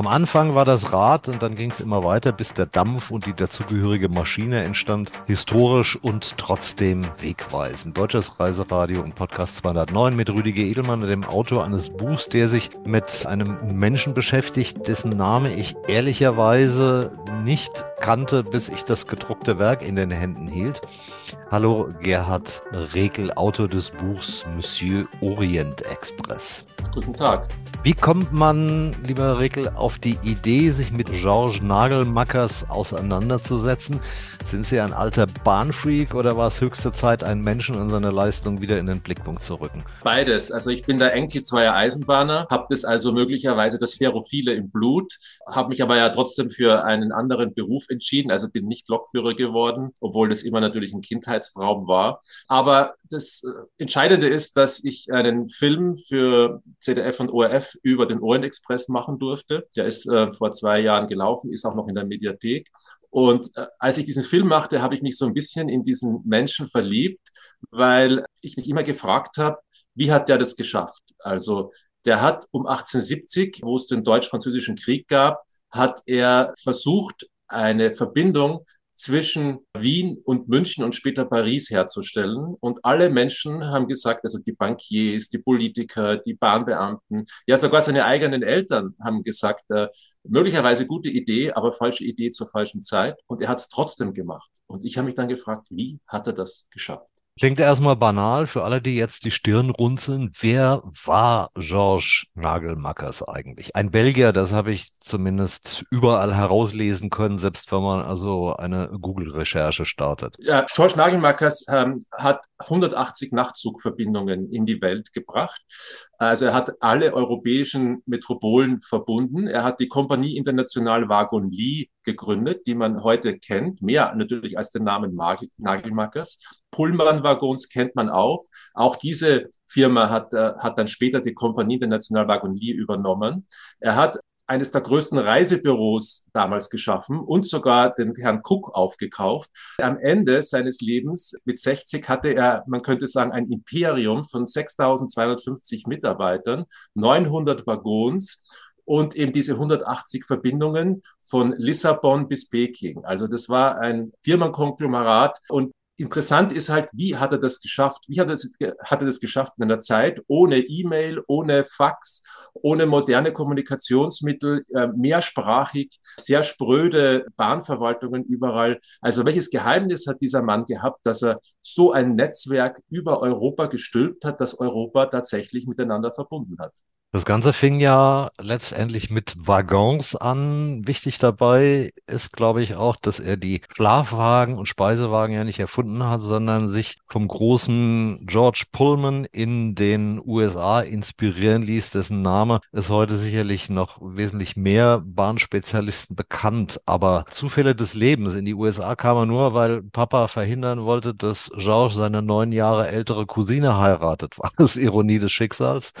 Am Anfang war das Rad und dann ging es immer weiter, bis der Dampf und die dazugehörige Maschine entstand. Historisch und trotzdem wegweisend. Deutsches Reiseradio und Podcast 209 mit Rüdiger Edelmann, dem Autor eines Buchs, der sich mit einem Menschen beschäftigt, dessen Name ich ehrlicherweise nicht kannte, bis ich das gedruckte Werk in den Händen hielt. Hallo Gerhard Rekel, Autor des Buchs Monsieur Orient Express. Guten Tag. Wie kommt man, lieber Rekel, auf die Idee, sich mit Georges Nagelmackers auseinanderzusetzen? Sind Sie ein alter Bahnfreak oder war es höchste Zeit, einen Menschen und seine Leistung wieder in den Blickpunkt zu rücken? Beides. Also ich bin der Enkel zweier Eisenbahner, habe das also möglicherweise das Ferrophile im Blut, habe mich aber ja trotzdem für einen anderen Beruf entschieden, also bin nicht Lokführer geworden, obwohl das immer natürlich ein Kindheitstraum war. Aber das äh, Entscheidende ist, dass ich einen Film für ZDF und ORF über den Orient Express machen durfte. Der ist äh, vor zwei Jahren gelaufen, ist auch noch in der Mediathek. Und äh, als ich diesen Film machte, habe ich mich so ein bisschen in diesen Menschen verliebt, weil ich mich immer gefragt habe, wie hat der das geschafft? Also der hat um 1870, wo es den deutsch-französischen Krieg gab, hat er versucht, eine Verbindung zwischen Wien und München und später Paris herzustellen. Und alle Menschen haben gesagt, also die Bankiers, die Politiker, die Bahnbeamten, ja sogar seine eigenen Eltern haben gesagt, äh, möglicherweise gute Idee, aber falsche Idee zur falschen Zeit. Und er hat es trotzdem gemacht. Und ich habe mich dann gefragt, wie hat er das geschafft? Klingt erstmal banal für alle, die jetzt die Stirn runzeln. Wer war Georges Nagelmackers eigentlich? Ein Belgier, das habe ich zumindest überall herauslesen können, selbst wenn man also eine Google-Recherche startet. Ja, Georges Nagelmackers ähm, hat 180 Nachtzugverbindungen in die Welt gebracht. Also er hat alle europäischen Metropolen verbunden. Er hat die Kompanie International Wagon Lee gegründet, die man heute kennt, mehr natürlich als den Namen Nagelmackers. Pullman-Waggons kennt man auch. Auch diese Firma hat, äh, hat dann später die Kompanie International Wagon Lee übernommen. Er hat eines der größten Reisebüros damals geschaffen und sogar den Herrn Cook aufgekauft. Am Ende seines Lebens mit 60 hatte er, man könnte sagen, ein Imperium von 6250 Mitarbeitern, 900 Waggons und eben diese 180 Verbindungen von Lissabon bis Peking. Also das war ein Firmenkonglomerat und Interessant ist halt, wie hat er das geschafft? Wie hat er das, hat er das geschafft in einer Zeit ohne E-Mail, ohne Fax, ohne moderne Kommunikationsmittel, äh, mehrsprachig, sehr spröde Bahnverwaltungen überall. Also welches Geheimnis hat dieser Mann gehabt, dass er so ein Netzwerk über Europa gestülpt hat, das Europa tatsächlich miteinander verbunden hat? Das Ganze fing ja letztendlich mit Waggons an. Wichtig dabei ist, glaube ich, auch, dass er die Schlafwagen und Speisewagen ja nicht erfunden hat, sondern sich vom großen George Pullman in den USA inspirieren ließ, dessen Name ist heute sicherlich noch wesentlich mehr Bahnspezialisten bekannt. Aber Zufälle des Lebens in die USA kam er nur, weil Papa verhindern wollte, dass George seine neun Jahre ältere Cousine heiratet. War das Ironie des Schicksals?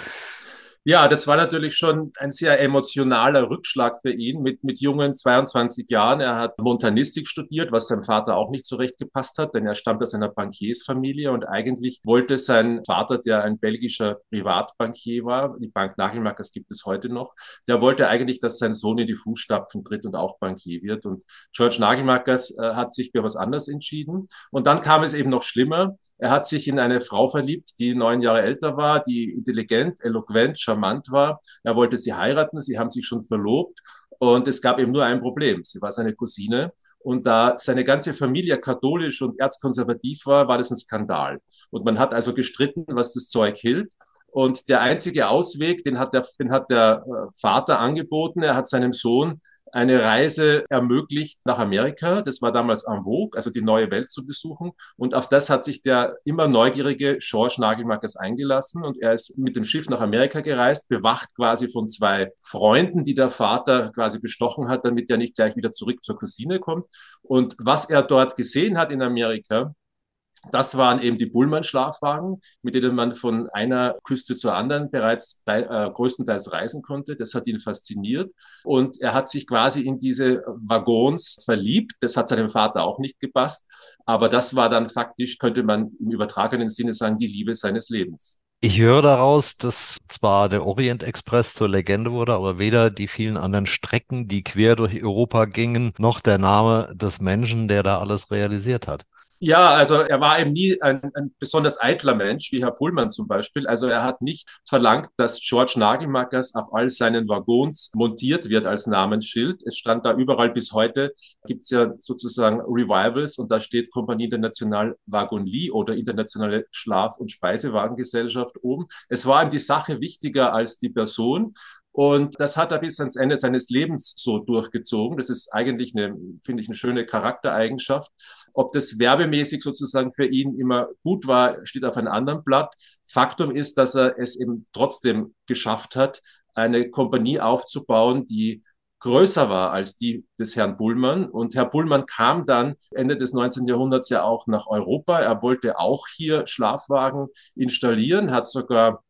Ja, das war natürlich schon ein sehr emotionaler Rückschlag für ihn mit, mit jungen 22 Jahren. Er hat Montanistik studiert, was seinem Vater auch nicht so recht gepasst hat, denn er stammt aus einer Bankiersfamilie und eigentlich wollte sein Vater, der ein belgischer Privatbankier war, die Bank Nagelmackers gibt es heute noch, der wollte eigentlich, dass sein Sohn in die Fußstapfen tritt und auch Bankier wird. Und George Nagelmackers äh, hat sich für was anderes entschieden. Und dann kam es eben noch schlimmer. Er hat sich in eine Frau verliebt, die neun Jahre älter war, die intelligent, eloquent, charmant war. Er wollte sie heiraten, sie haben sich schon verlobt und es gab eben nur ein Problem. Sie war seine Cousine und da seine ganze Familie katholisch und erzkonservativ war, war das ein Skandal. Und man hat also gestritten, was das Zeug hielt. Und der einzige Ausweg, den hat der, den hat der äh, Vater angeboten. Er hat seinem Sohn eine Reise ermöglicht nach Amerika. Das war damals en vogue, also die neue Welt zu besuchen. Und auf das hat sich der immer neugierige George Nagelmackers eingelassen. Und er ist mit dem Schiff nach Amerika gereist, bewacht quasi von zwei Freunden, die der Vater quasi bestochen hat, damit er nicht gleich wieder zurück zur Cousine kommt. Und was er dort gesehen hat in Amerika, das waren eben die Bullmann-Schlafwagen, mit denen man von einer Küste zur anderen bereits bei, äh, größtenteils reisen konnte. Das hat ihn fasziniert und er hat sich quasi in diese Waggons verliebt. Das hat seinem Vater auch nicht gepasst, aber das war dann faktisch, könnte man im übertragenen Sinne sagen, die Liebe seines Lebens. Ich höre daraus, dass zwar der Orient Express zur Legende wurde, aber weder die vielen anderen Strecken, die quer durch Europa gingen, noch der Name des Menschen, der da alles realisiert hat. Ja, also er war eben nie ein, ein, besonders eitler Mensch, wie Herr Pullmann zum Beispiel. Also er hat nicht verlangt, dass George Nagelmackers auf all seinen Waggons montiert wird als Namensschild. Es stand da überall bis heute, gibt es ja sozusagen Revivals und da steht Kompanie International Wagonlie oder Internationale Schlaf- und Speisewagengesellschaft oben. Es war ihm die Sache wichtiger als die Person. Und das hat er bis ans Ende seines Lebens so durchgezogen. Das ist eigentlich eine, finde ich, eine schöne Charaktereigenschaft. Ob das werbemäßig sozusagen für ihn immer gut war, steht auf einem anderen Blatt. Faktum ist, dass er es eben trotzdem geschafft hat, eine Kompanie aufzubauen, die größer war als die des Herrn Bullmann. Und Herr Bullmann kam dann Ende des 19. Jahrhunderts ja auch nach Europa. Er wollte auch hier Schlafwagen installieren, hat sogar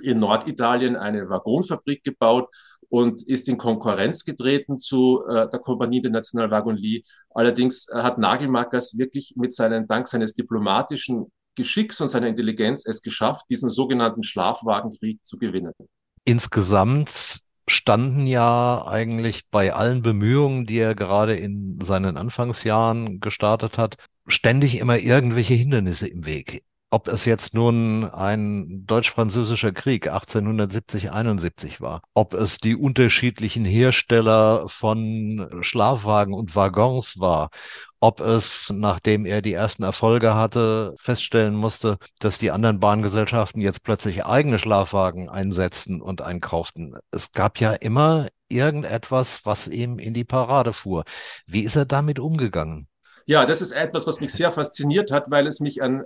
in Norditalien eine Waggonfabrik gebaut und ist in Konkurrenz getreten zu äh, der Kompanie der National Wagonlie. Allerdings hat Nagelmackers wirklich mit seinen, dank seines diplomatischen Geschicks und seiner Intelligenz es geschafft, diesen sogenannten Schlafwagenkrieg zu gewinnen. Insgesamt standen ja eigentlich bei allen Bemühungen, die er gerade in seinen Anfangsjahren gestartet hat, ständig immer irgendwelche Hindernisse im Weg ob es jetzt nun ein deutsch-französischer Krieg 1870-71 war, ob es die unterschiedlichen Hersteller von Schlafwagen und Waggons war, ob es, nachdem er die ersten Erfolge hatte, feststellen musste, dass die anderen Bahngesellschaften jetzt plötzlich eigene Schlafwagen einsetzten und einkauften. Es gab ja immer irgendetwas, was ihm in die Parade fuhr. Wie ist er damit umgegangen? Ja, das ist etwas, was mich sehr fasziniert hat, weil es mich an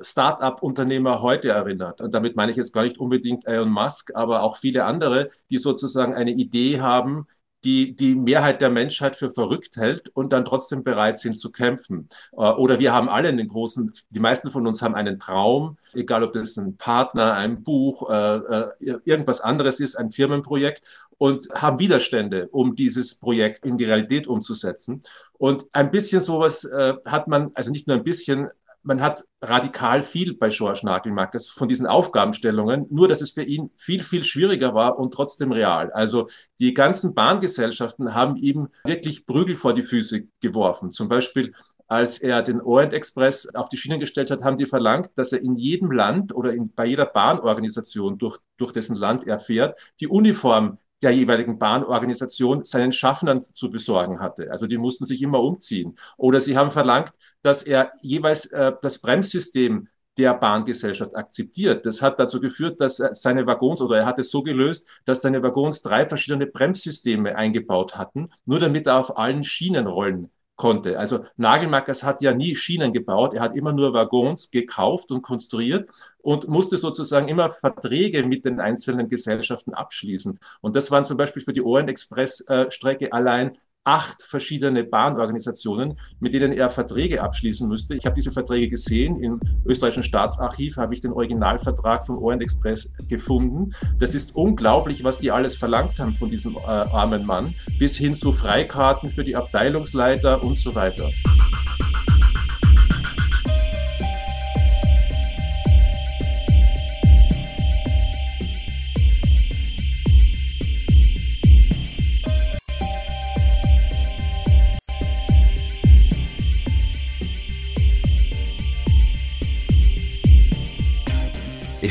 Start-up-Unternehmer heute erinnert. Und damit meine ich jetzt gar nicht unbedingt Elon Musk, aber auch viele andere, die sozusagen eine Idee haben, die die Mehrheit der Menschheit für verrückt hält und dann trotzdem bereit sind zu kämpfen. Äh, oder wir haben alle einen großen, die meisten von uns haben einen Traum, egal ob das ein Partner, ein Buch, äh, äh, irgendwas anderes ist, ein Firmenprojekt und haben Widerstände, um dieses Projekt in die Realität umzusetzen. Und ein bisschen sowas hat man, also nicht nur ein bisschen, man hat radikal viel bei George Nagelmackers von diesen Aufgabenstellungen, nur dass es für ihn viel, viel schwieriger war und trotzdem real. Also die ganzen Bahngesellschaften haben ihm wirklich Prügel vor die Füße geworfen. Zum Beispiel als er den Orient Express auf die Schienen gestellt hat, haben die verlangt, dass er in jedem Land oder in, bei jeder Bahnorganisation, durch, durch dessen Land er fährt, die Uniform der jeweiligen Bahnorganisation seinen Schaffnern zu besorgen hatte. Also die mussten sich immer umziehen. Oder sie haben verlangt, dass er jeweils äh, das Bremssystem der Bahngesellschaft akzeptiert. Das hat dazu geführt, dass seine Waggons oder er hat es so gelöst, dass seine Waggons drei verschiedene Bremssysteme eingebaut hatten, nur damit er auf allen Schienen rollen konnte. Also Nagelmackers hat ja nie Schienen gebaut, er hat immer nur Waggons gekauft und konstruiert und musste sozusagen immer Verträge mit den einzelnen Gesellschaften abschließen. Und das waren zum Beispiel für die Orient Express äh, allein acht verschiedene Bahnorganisationen, mit denen er Verträge abschließen müsste. Ich habe diese Verträge gesehen. Im österreichischen Staatsarchiv habe ich den Originalvertrag vom Orient Express gefunden. Das ist unglaublich, was die alles verlangt haben von diesem äh, armen Mann, bis hin zu Freikarten für die Abteilungsleiter und so weiter.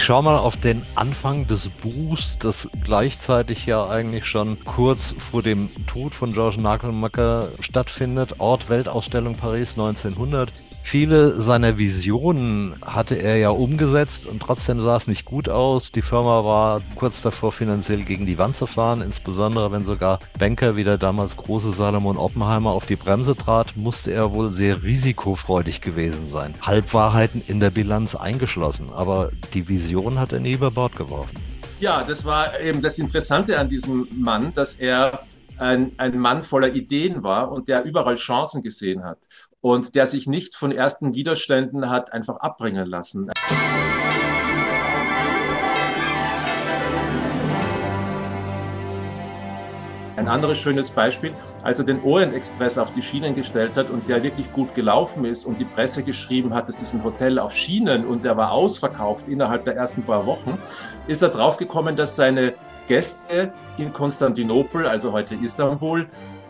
Schaue mal auf den Anfang des Buchs, das gleichzeitig ja eigentlich schon kurz vor dem Tod von George Nagelmacker stattfindet. Ort Weltausstellung Paris 1900. Viele seiner Visionen hatte er ja umgesetzt und trotzdem sah es nicht gut aus. Die Firma war kurz davor, finanziell gegen die Wand zu fahren, insbesondere wenn sogar Banker wie der damals große Salomon Oppenheimer auf die Bremse trat, musste er wohl sehr risikofreudig gewesen sein. Halbwahrheiten in der Bilanz eingeschlossen, aber die Vision hat er nie über Bord geworfen. Ja, das war eben das Interessante an diesem Mann, dass er ein, ein Mann voller Ideen war und der überall Chancen gesehen hat und der sich nicht von ersten Widerständen hat einfach abbringen lassen. Ein anderes schönes Beispiel, als er den Orient Express auf die Schienen gestellt hat und der wirklich gut gelaufen ist und die Presse geschrieben hat, das ist ein Hotel auf Schienen und der war ausverkauft innerhalb der ersten paar Wochen, ist er draufgekommen, dass seine Gäste in Konstantinopel, also heute Istanbul,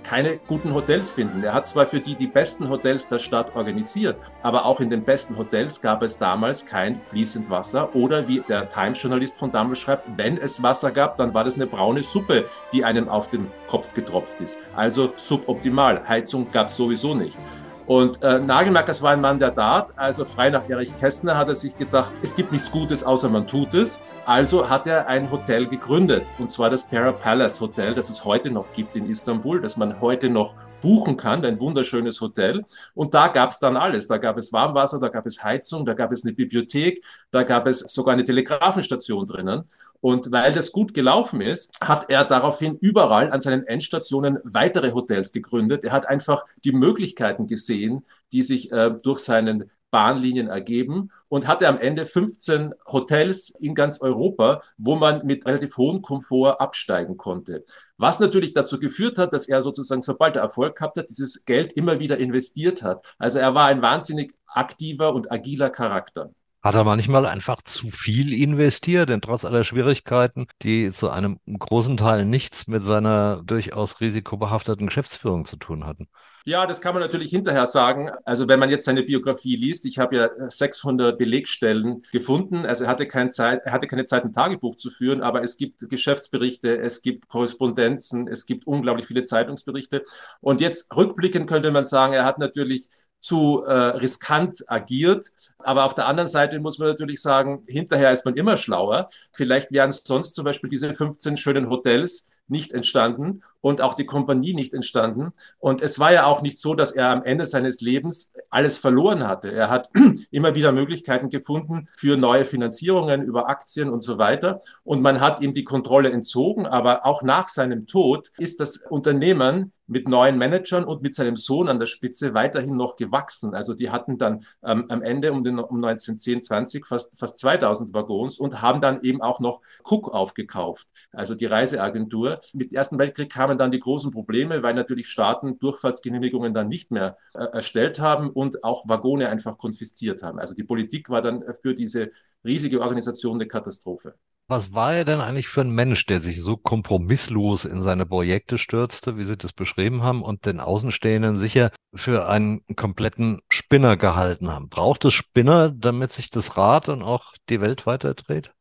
keine guten Hotels finden. Er hat zwar für die die besten Hotels der Stadt organisiert, aber auch in den besten Hotels gab es damals kein fließend Wasser oder wie der Times-Journalist von damals schreibt, wenn es Wasser gab, dann war das eine braune Suppe, die einem auf den Kopf getropft ist. Also suboptimal. Heizung gab es sowieso nicht. Und äh, Nagelmackers war ein Mann der Tat, also frei nach Erich Kästner hat er sich gedacht, es gibt nichts Gutes, außer man tut es. Also hat er ein Hotel gegründet, und zwar das Para Palace Hotel, das es heute noch gibt in Istanbul, das man heute noch buchen kann, ein wunderschönes Hotel. Und da gab es dann alles. Da gab es Warmwasser, da gab es Heizung, da gab es eine Bibliothek, da gab es sogar eine Telegrafenstation drinnen. Und weil das gut gelaufen ist, hat er daraufhin überall an seinen Endstationen weitere Hotels gegründet. Er hat einfach die Möglichkeiten gesehen, die sich äh, durch seinen Bahnlinien ergeben und hatte am Ende 15 Hotels in ganz Europa, wo man mit relativ hohem Komfort absteigen konnte. Was natürlich dazu geführt hat, dass er sozusagen, sobald er Erfolg gehabt hat, dieses Geld immer wieder investiert hat. Also er war ein wahnsinnig aktiver und agiler Charakter. Hat er manchmal einfach zu viel investiert, denn trotz aller Schwierigkeiten, die zu einem großen Teil nichts mit seiner durchaus risikobehafteten Geschäftsführung zu tun hatten? Ja, das kann man natürlich hinterher sagen. Also wenn man jetzt seine Biografie liest, ich habe ja 600 Belegstellen gefunden. Also er hatte, keine Zeit, er hatte keine Zeit, ein Tagebuch zu führen, aber es gibt Geschäftsberichte, es gibt Korrespondenzen, es gibt unglaublich viele Zeitungsberichte. Und jetzt rückblickend könnte man sagen, er hat natürlich zu äh, riskant agiert. Aber auf der anderen Seite muss man natürlich sagen, hinterher ist man immer schlauer. Vielleicht wären sonst zum Beispiel diese 15 schönen Hotels nicht entstanden und auch die Kompanie nicht entstanden. Und es war ja auch nicht so, dass er am Ende seines Lebens alles verloren hatte. Er hat immer wieder Möglichkeiten gefunden für neue Finanzierungen über Aktien und so weiter. Und man hat ihm die Kontrolle entzogen. Aber auch nach seinem Tod ist das Unternehmen mit neuen Managern und mit seinem Sohn an der Spitze weiterhin noch gewachsen. Also die hatten dann ähm, am Ende um, den, um 1910, 20 fast, fast 2000 Waggons und haben dann eben auch noch Cook aufgekauft, also die Reiseagentur. Mit dem Ersten Weltkrieg kamen dann die großen Probleme, weil natürlich Staaten Durchfahrtsgenehmigungen dann nicht mehr äh, erstellt haben und auch Waggone einfach konfisziert haben. Also die Politik war dann für diese riesige Organisation eine Katastrophe. Was war er denn eigentlich für ein Mensch, der sich so kompromisslos in seine Projekte stürzte, wie Sie das beschrieben haben, und den Außenstehenden sicher für einen kompletten Spinner gehalten haben? Braucht es Spinner, damit sich das Rad und auch die Welt weiterdreht?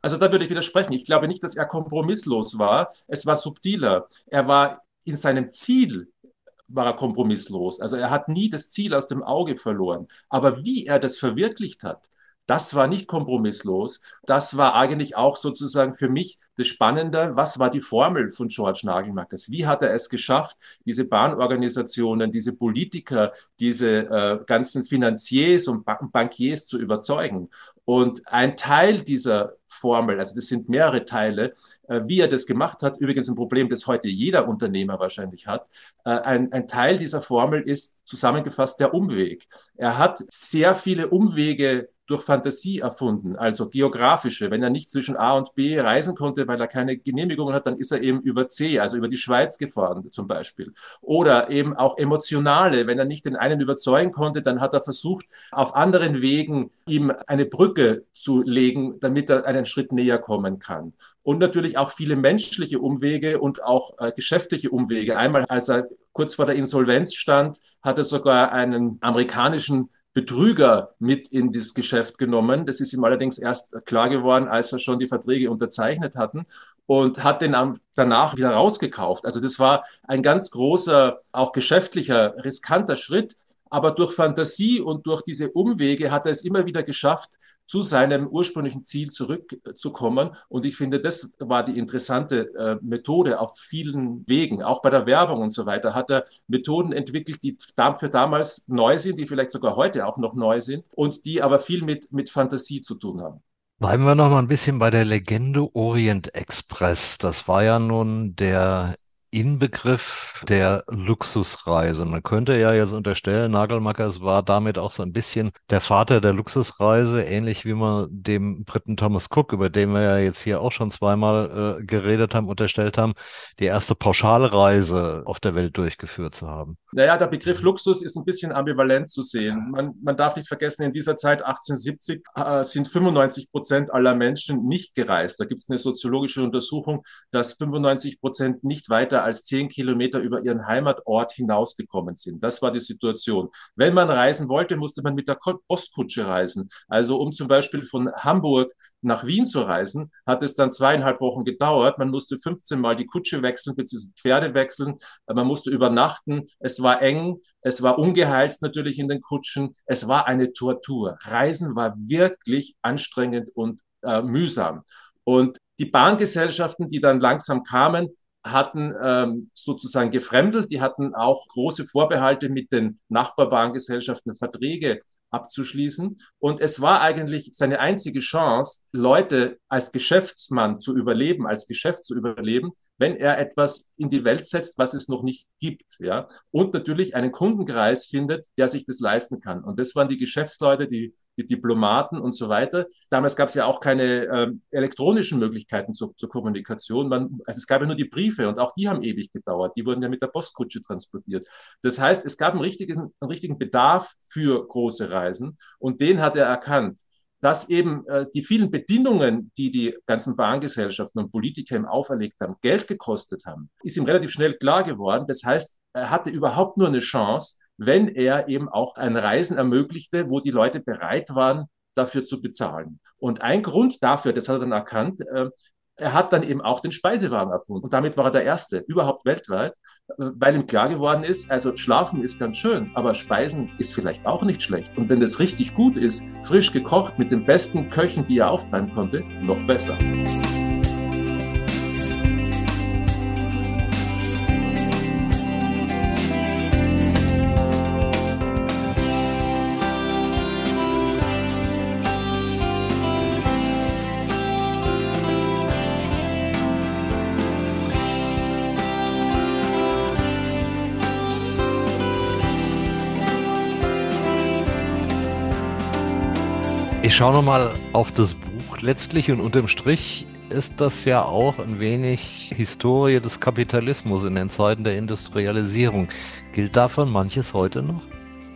Also da würde ich widersprechen. Ich glaube nicht, dass er kompromisslos war. Es war subtiler. Er war in seinem Ziel war er kompromisslos. Also er hat nie das Ziel aus dem Auge verloren. Aber wie er das verwirklicht hat, das war nicht kompromisslos. Das war eigentlich auch sozusagen für mich das Spannende. Was war die Formel von George Nagelmackers? Wie hat er es geschafft, diese Bahnorganisationen, diese Politiker, diese äh, ganzen Finanziers und Bankiers zu überzeugen? Und ein Teil dieser Formel, also das sind mehrere Teile, äh, wie er das gemacht hat, übrigens ein Problem, das heute jeder Unternehmer wahrscheinlich hat. Äh, ein, ein Teil dieser Formel ist zusammengefasst der Umweg. Er hat sehr viele Umwege durch Fantasie erfunden, also geografische. Wenn er nicht zwischen A und B reisen konnte, weil er keine Genehmigung hat, dann ist er eben über C, also über die Schweiz gefahren zum Beispiel. Oder eben auch emotionale. Wenn er nicht den einen überzeugen konnte, dann hat er versucht, auf anderen Wegen ihm eine Brücke zu legen, damit er einen Schritt näher kommen kann. Und natürlich auch viele menschliche Umwege und auch äh, geschäftliche Umwege. Einmal, als er kurz vor der Insolvenz stand, hat er sogar einen amerikanischen Betrüger mit in das Geschäft genommen. Das ist ihm allerdings erst klar geworden, als wir schon die Verträge unterzeichnet hatten und hat den danach wieder rausgekauft. Also das war ein ganz großer, auch geschäftlicher, riskanter Schritt. Aber durch Fantasie und durch diese Umwege hat er es immer wieder geschafft, zu seinem ursprünglichen Ziel zurückzukommen. Und ich finde, das war die interessante äh, Methode auf vielen Wegen. Auch bei der Werbung und so weiter hat er Methoden entwickelt, die für damals neu sind, die vielleicht sogar heute auch noch neu sind und die aber viel mit, mit Fantasie zu tun haben. Bleiben wir noch mal ein bisschen bei der Legende Orient Express. Das war ja nun der Inbegriff der Luxusreise. Man könnte ja jetzt unterstellen, Nagelmackers war damit auch so ein bisschen der Vater der Luxusreise, ähnlich wie man dem Briten Thomas Cook, über den wir ja jetzt hier auch schon zweimal äh, geredet haben, unterstellt haben, die erste Pauschalreise auf der Welt durchgeführt zu haben. Naja, der Begriff Luxus ist ein bisschen ambivalent zu sehen. Man, man darf nicht vergessen, in dieser Zeit 1870 äh, sind 95 Prozent aller Menschen nicht gereist. Da gibt es eine soziologische Untersuchung, dass 95 Prozent nicht weiter als zehn Kilometer über ihren Heimatort hinausgekommen sind. Das war die Situation. Wenn man reisen wollte, musste man mit der Postkutsche reisen. Also um zum Beispiel von Hamburg nach Wien zu reisen, hat es dann zweieinhalb Wochen gedauert. Man musste 15 Mal die Kutsche wechseln, beziehungsweise Pferde wechseln. Man musste übernachten. Es war eng. Es war ungeheizt natürlich in den Kutschen. Es war eine Tortur. Reisen war wirklich anstrengend und äh, mühsam. Und die Bahngesellschaften, die dann langsam kamen, hatten ähm, sozusagen gefremdelt, die hatten auch große Vorbehalte mit den Nachbarbahngesellschaften, Verträge abzuschließen. Und es war eigentlich seine einzige Chance, Leute als Geschäftsmann zu überleben, als Geschäft zu überleben, wenn er etwas in die Welt setzt, was es noch nicht gibt. Ja? Und natürlich einen Kundenkreis findet, der sich das leisten kann. Und das waren die Geschäftsleute, die, die Diplomaten und so weiter. Damals gab es ja auch keine äh, elektronischen Möglichkeiten zur, zur Kommunikation. Man, also es gab ja nur die Briefe und auch die haben ewig gedauert. Die wurden ja mit der Postkutsche transportiert. Das heißt, es gab einen richtigen, einen richtigen Bedarf für große Reisen und den hat er erkannt dass eben äh, die vielen Bedingungen, die die ganzen Bahngesellschaften und Politiker ihm auferlegt haben, Geld gekostet haben, ist ihm relativ schnell klar geworden. Das heißt, er hatte überhaupt nur eine Chance, wenn er eben auch ein Reisen ermöglichte, wo die Leute bereit waren, dafür zu bezahlen. Und ein Grund dafür, das hat er dann erkannt, äh, er hat dann eben auch den Speisewagen erfunden. Und damit war er der Erste, überhaupt weltweit, weil ihm klar geworden ist, also Schlafen ist ganz schön, aber Speisen ist vielleicht auch nicht schlecht. Und wenn es richtig gut ist, frisch gekocht mit den besten Köchen, die er auftreiben konnte, noch besser. Schaue nochmal auf das Buch letztlich und unterm Strich ist das ja auch ein wenig Historie des Kapitalismus in den Zeiten der Industrialisierung. Gilt davon manches heute noch?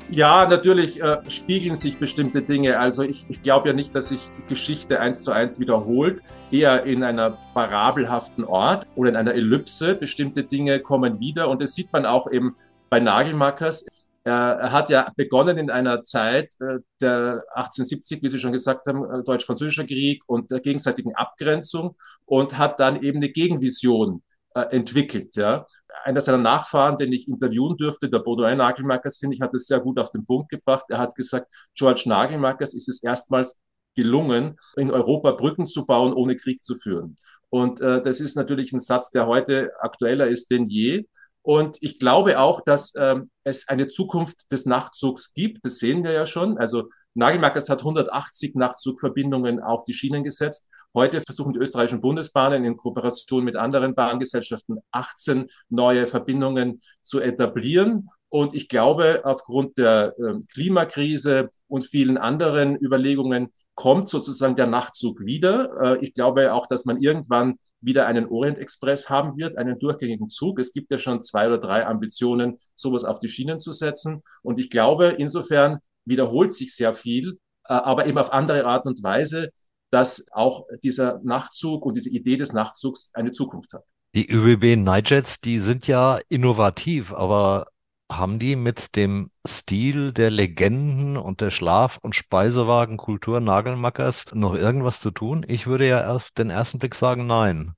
Ja, natürlich äh, spiegeln sich bestimmte Dinge. Also ich, ich glaube ja nicht, dass sich Geschichte eins zu eins wiederholt, eher in einer parabelhaften Ort oder in einer Ellipse. Bestimmte Dinge kommen wieder und das sieht man auch eben bei Nagelmackers. Er hat ja begonnen in einer Zeit äh, der 1870, wie Sie schon gesagt haben, äh, Deutsch-Französischer Krieg und der gegenseitigen Abgrenzung und hat dann eben eine Gegenvision äh, entwickelt. Ja. Einer seiner Nachfahren, den ich interviewen dürfte, der Baudouin Nagelmakers, finde ich, hat es sehr gut auf den Punkt gebracht. Er hat gesagt, George Nagelmakers ist es erstmals gelungen, in Europa Brücken zu bauen, ohne Krieg zu führen. Und äh, das ist natürlich ein Satz, der heute aktueller ist denn je. Und ich glaube auch, dass ähm, es eine Zukunft des Nachtzugs gibt. Das sehen wir ja schon. Also Nagelmackers hat 180 Nachtzugverbindungen auf die Schienen gesetzt. Heute versuchen die österreichischen Bundesbahnen in Kooperation mit anderen Bahngesellschaften 18 neue Verbindungen zu etablieren. Und ich glaube, aufgrund der äh, Klimakrise und vielen anderen Überlegungen kommt sozusagen der Nachtzug wieder. Äh, ich glaube auch, dass man irgendwann wieder einen Orient Express haben wird, einen durchgängigen Zug. Es gibt ja schon zwei oder drei Ambitionen, sowas auf die Schienen zu setzen. Und ich glaube, insofern wiederholt sich sehr viel, äh, aber eben auf andere Art und Weise, dass auch dieser Nachtzug und diese Idee des Nachtzugs eine Zukunft hat. Die ÖBB Nightjets, die sind ja innovativ, aber haben die mit dem Stil der Legenden und der Schlaf- und Speisewagenkultur Nagelmackers noch irgendwas zu tun? Ich würde ja auf den ersten Blick sagen, nein.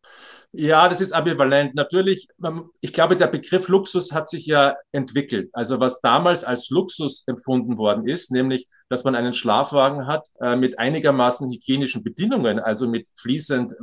Ja, das ist ambivalent. Natürlich, ich glaube, der Begriff Luxus hat sich ja entwickelt. Also was damals als Luxus empfunden worden ist, nämlich, dass man einen Schlafwagen hat äh, mit einigermaßen hygienischen Bedingungen, also mit fließend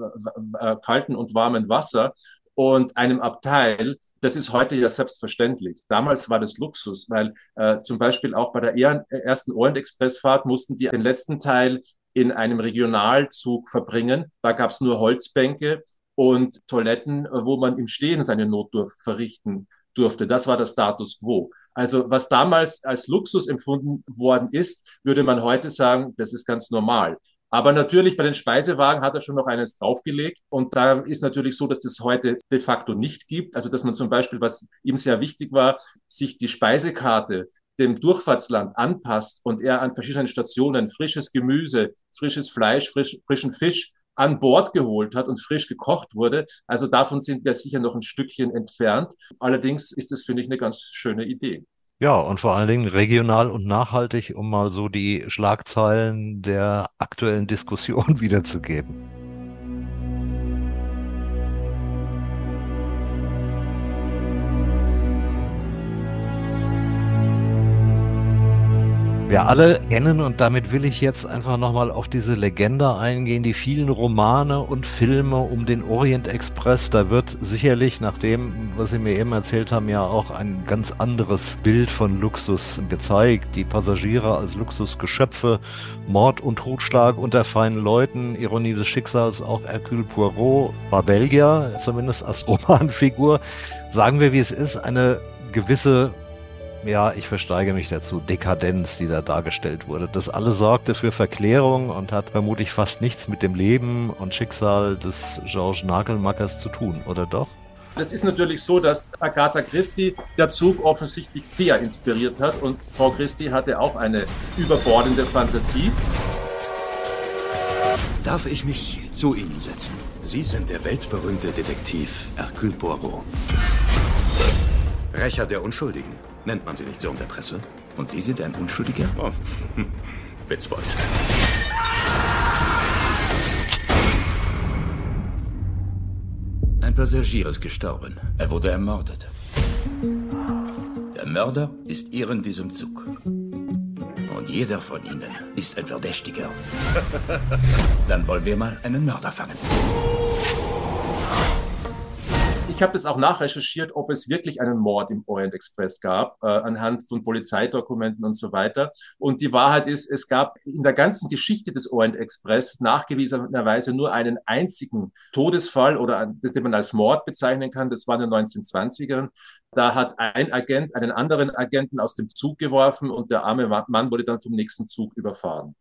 äh, kaltem und warmem Wasser und einem Abteil, das ist heute ja selbstverständlich. Damals war das Luxus, weil äh, zum Beispiel auch bei der ersten Orient-Express-Fahrt mussten die den letzten Teil in einem Regionalzug verbringen. Da gab es nur Holzbänke und Toiletten, wo man im Stehen seine Notdurft verrichten durfte. Das war der Status quo. Also was damals als Luxus empfunden worden ist, würde man heute sagen, das ist ganz normal. Aber natürlich bei den Speisewagen hat er schon noch eines draufgelegt. Und da ist natürlich so, dass das heute de facto nicht gibt. Also dass man zum Beispiel, was ihm sehr wichtig war, sich die Speisekarte dem Durchfahrtsland anpasst und er an verschiedenen Stationen frisches Gemüse, frisches Fleisch, frisch, frischen Fisch an Bord geholt hat und frisch gekocht wurde. Also davon sind wir sicher noch ein Stückchen entfernt. Allerdings ist das, finde ich, eine ganz schöne Idee. Ja, und vor allen Dingen regional und nachhaltig, um mal so die Schlagzeilen der aktuellen Diskussion wiederzugeben. Wir alle kennen, und damit will ich jetzt einfach nochmal auf diese Legende eingehen, die vielen Romane und Filme um den Orient Express. Da wird sicherlich nach dem, was Sie mir eben erzählt haben, ja auch ein ganz anderes Bild von Luxus gezeigt. Die Passagiere als Luxusgeschöpfe, Mord und Totschlag unter feinen Leuten, Ironie des Schicksals, auch Hercule Poirot war Belgier, zumindest als Romanfigur. Sagen wir, wie es ist, eine gewisse ja, ich versteige mich dazu, Dekadenz, die da dargestellt wurde. Das alles sorgte für Verklärung und hat vermutlich fast nichts mit dem Leben und Schicksal des Georges Nagelmackers zu tun, oder doch? Es ist natürlich so, dass Agatha Christie der Zug offensichtlich sehr inspiriert hat und Frau Christie hatte auch eine überbordende Fantasie. Darf ich mich zu Ihnen setzen? Sie sind der weltberühmte Detektiv Hercule Poirot. Rächer der Unschuldigen. Nennt man sie nicht so in der Presse? Und Sie sind ein Unschuldiger? Oh. Witzbold. Ein Passagier ist gestorben. Er wurde ermordet. Der Mörder ist hier in diesem Zug. Und jeder von Ihnen ist ein Verdächtiger. Dann wollen wir mal einen Mörder fangen ich habe das auch nachrecherchiert, ob es wirklich einen Mord im Orient Express gab, äh, anhand von Polizeidokumenten und so weiter. Und die Wahrheit ist, es gab in der ganzen Geschichte des Orient Express nachgewiesenerweise nur einen einzigen Todesfall oder den man als Mord bezeichnen kann. Das war in den 1920ern. Da hat ein Agent einen anderen Agenten aus dem Zug geworfen und der arme Mann wurde dann vom nächsten Zug überfahren.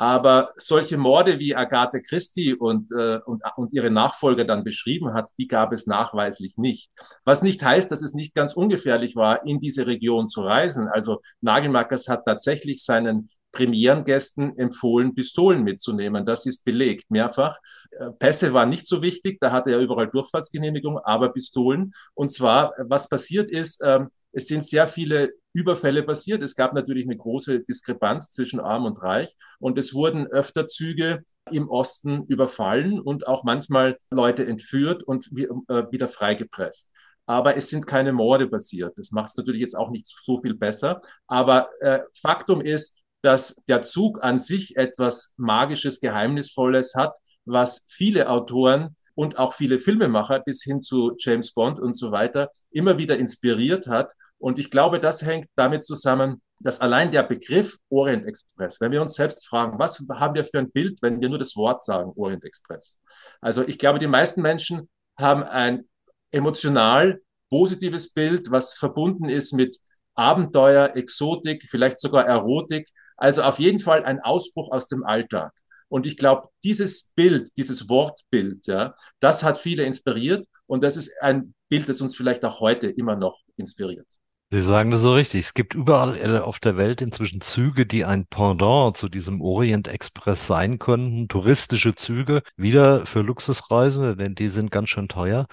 Aber solche Morde, wie Agathe Christie und, äh, und, und ihre Nachfolger dann beschrieben hat, die gab es nachweislich nicht. Was nicht heißt, dass es nicht ganz ungefährlich war, in diese Region zu reisen. Also Nagelmackers hat tatsächlich seinen Premierengästen empfohlen, Pistolen mitzunehmen. Das ist belegt, mehrfach. Äh, Pässe waren nicht so wichtig, da hatte er überall Durchfahrtsgenehmigung, aber Pistolen. Und zwar, was passiert ist, ähm, es sind sehr viele Überfälle passiert. Es gab natürlich eine große Diskrepanz zwischen Arm und Reich und es wurden öfter Züge im Osten überfallen und auch manchmal Leute entführt und äh, wieder freigepresst aber es sind keine Morde passiert. Das macht es natürlich jetzt auch nicht so viel besser. Aber äh, Faktum ist, dass der Zug an sich etwas Magisches, Geheimnisvolles hat, was viele Autoren und auch viele Filmemacher bis hin zu James Bond und so weiter immer wieder inspiriert hat. Und ich glaube, das hängt damit zusammen, dass allein der Begriff Orient Express, wenn wir uns selbst fragen, was haben wir für ein Bild, wenn wir nur das Wort sagen, Orient Express? Also ich glaube, die meisten Menschen haben ein emotional positives Bild, was verbunden ist mit Abenteuer, Exotik, vielleicht sogar Erotik. Also auf jeden Fall ein Ausbruch aus dem Alltag. Und ich glaube, dieses Bild, dieses Wortbild, ja, das hat viele inspiriert und das ist ein Bild, das uns vielleicht auch heute immer noch inspiriert. Sie sagen das so richtig. Es gibt überall äh, auf der Welt inzwischen Züge, die ein Pendant zu diesem Orient Express sein könnten. Touristische Züge, wieder für Luxusreisende, denn die sind ganz schön teuer.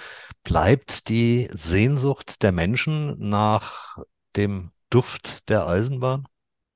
Bleibt die Sehnsucht der Menschen nach dem Duft der Eisenbahn?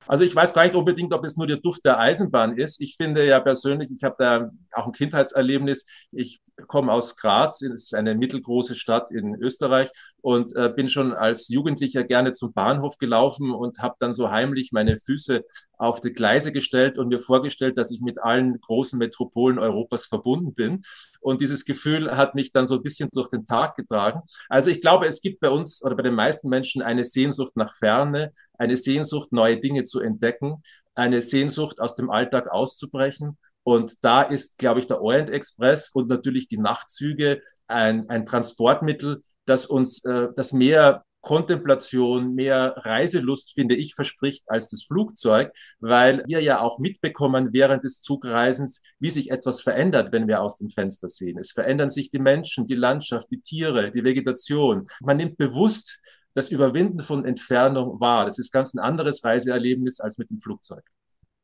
Also ich weiß gar nicht unbedingt, ob es nur der Duft der Eisenbahn ist. Ich finde ja persönlich, ich habe da auch ein Kindheitserlebnis. Ich komme aus Graz, es ist eine mittelgroße Stadt in Österreich und äh, bin schon als Jugendlicher gerne zum Bahnhof gelaufen und habe dann so heimlich meine Füße auf die Gleise gestellt und mir vorgestellt, dass ich mit allen großen Metropolen Europas verbunden bin. Und dieses Gefühl hat mich dann so ein bisschen durch den Tag getragen. Also ich glaube, es gibt bei uns oder bei den meisten Menschen eine Sehnsucht nach Ferne, eine Sehnsucht, neue Dinge zu entdecken, eine Sehnsucht, aus dem Alltag auszubrechen. Und da ist, glaube ich, der Orient Express und natürlich die Nachtzüge ein, ein Transportmittel, das uns äh, das mehr Kontemplation, mehr Reiselust, finde ich, verspricht als das Flugzeug, weil wir ja auch mitbekommen während des Zugreisens, wie sich etwas verändert, wenn wir aus dem Fenster sehen. Es verändern sich die Menschen, die Landschaft, die Tiere, die Vegetation. Man nimmt bewusst das Überwinden von Entfernung wahr. Das ist ganz ein anderes Reiseerlebnis als mit dem Flugzeug.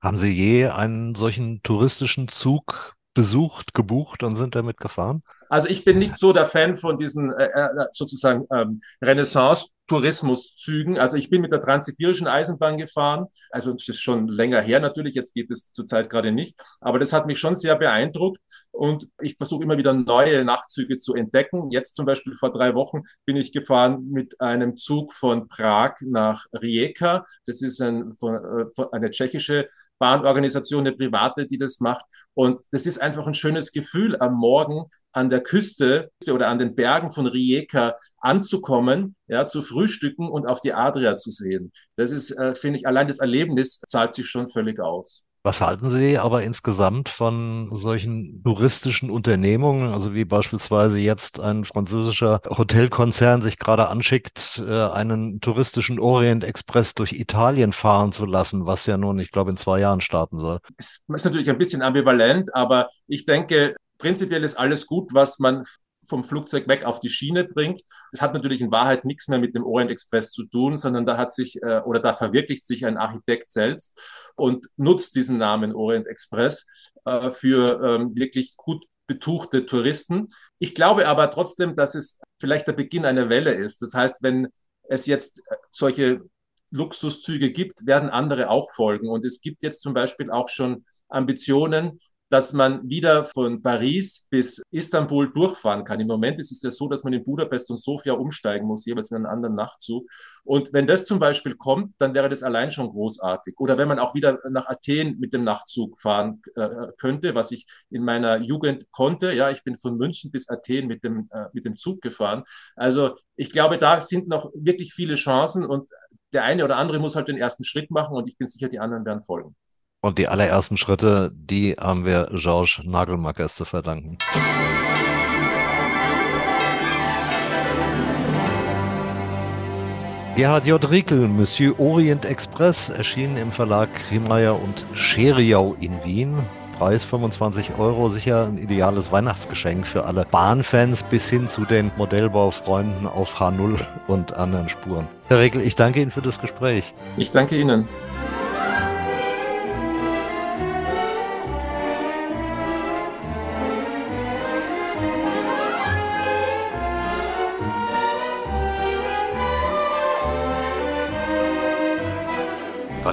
Haben Sie je einen solchen touristischen Zug besucht, gebucht und sind damit gefahren? Also ich bin nicht so der Fan von diesen äh, äh sozusagen ähm, Renaissance-Tourismuszügen. Also ich bin mit der Transsibirischen Eisenbahn gefahren. Also das ist schon länger her natürlich. Jetzt geht es zurzeit gerade nicht. Aber das hat mich schon sehr beeindruckt. Und ich versuche immer wieder neue Nachtzüge zu entdecken. Jetzt zum Beispiel vor drei Wochen bin ich gefahren mit einem Zug von Prag nach Rijeka. Das ist ein, von, äh, von, eine tschechische Bahnorganisation, eine private, die das macht. Und das ist einfach ein schönes Gefühl, am Morgen an der Küste oder an den Bergen von Rijeka anzukommen, ja, zu frühstücken und auf die Adria zu sehen. Das ist, äh, finde ich, allein das Erlebnis zahlt sich schon völlig aus. Was halten Sie aber insgesamt von solchen touristischen Unternehmungen, also wie beispielsweise jetzt ein französischer Hotelkonzern sich gerade anschickt, äh, einen touristischen Orient Express durch Italien fahren zu lassen, was ja nun, ich glaube, in zwei Jahren starten soll? Es ist natürlich ein bisschen ambivalent, aber ich denke, prinzipiell ist alles gut, was man vom Flugzeug weg auf die Schiene bringt. Das hat natürlich in Wahrheit nichts mehr mit dem Orient Express zu tun, sondern da hat sich äh, oder da verwirklicht sich ein Architekt selbst und nutzt diesen Namen Orient Express äh, für ähm, wirklich gut betuchte Touristen. Ich glaube aber trotzdem, dass es vielleicht der Beginn einer Welle ist. Das heißt, wenn es jetzt äh, solche Luxuszüge gibt, werden andere auch folgen. Und es gibt jetzt zum Beispiel auch schon Ambitionen, dass man wieder von Paris bis Istanbul durchfahren kann. Im Moment ist es ja so, dass man in Budapest und Sofia umsteigen muss, jeweils in einen anderen Nachtzug. Und wenn das zum Beispiel kommt, dann wäre das allein schon großartig. Oder wenn man auch wieder nach Athen mit dem Nachtzug fahren äh, könnte, was ich in meiner Jugend konnte. Ja, ich bin von München bis Athen mit dem, äh, mit dem Zug gefahren. Also ich glaube, da sind noch wirklich viele Chancen und der eine oder andere muss halt den ersten Schritt machen und ich bin sicher, die anderen werden folgen. Und die allerersten Schritte, die haben wir Georges Nagelmackers zu verdanken. Gerhard J. Riekel, Monsieur Orient Express, erschienen im Verlag Kremeyer und Scheriau in Wien. Preis 25 Euro, sicher ein ideales Weihnachtsgeschenk für alle Bahnfans bis hin zu den Modellbaufreunden auf H0 und anderen Spuren. Herr Riekel, ich danke Ihnen für das Gespräch. Ich danke Ihnen.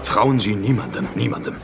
Vertrauen Sie niemandem, niemandem.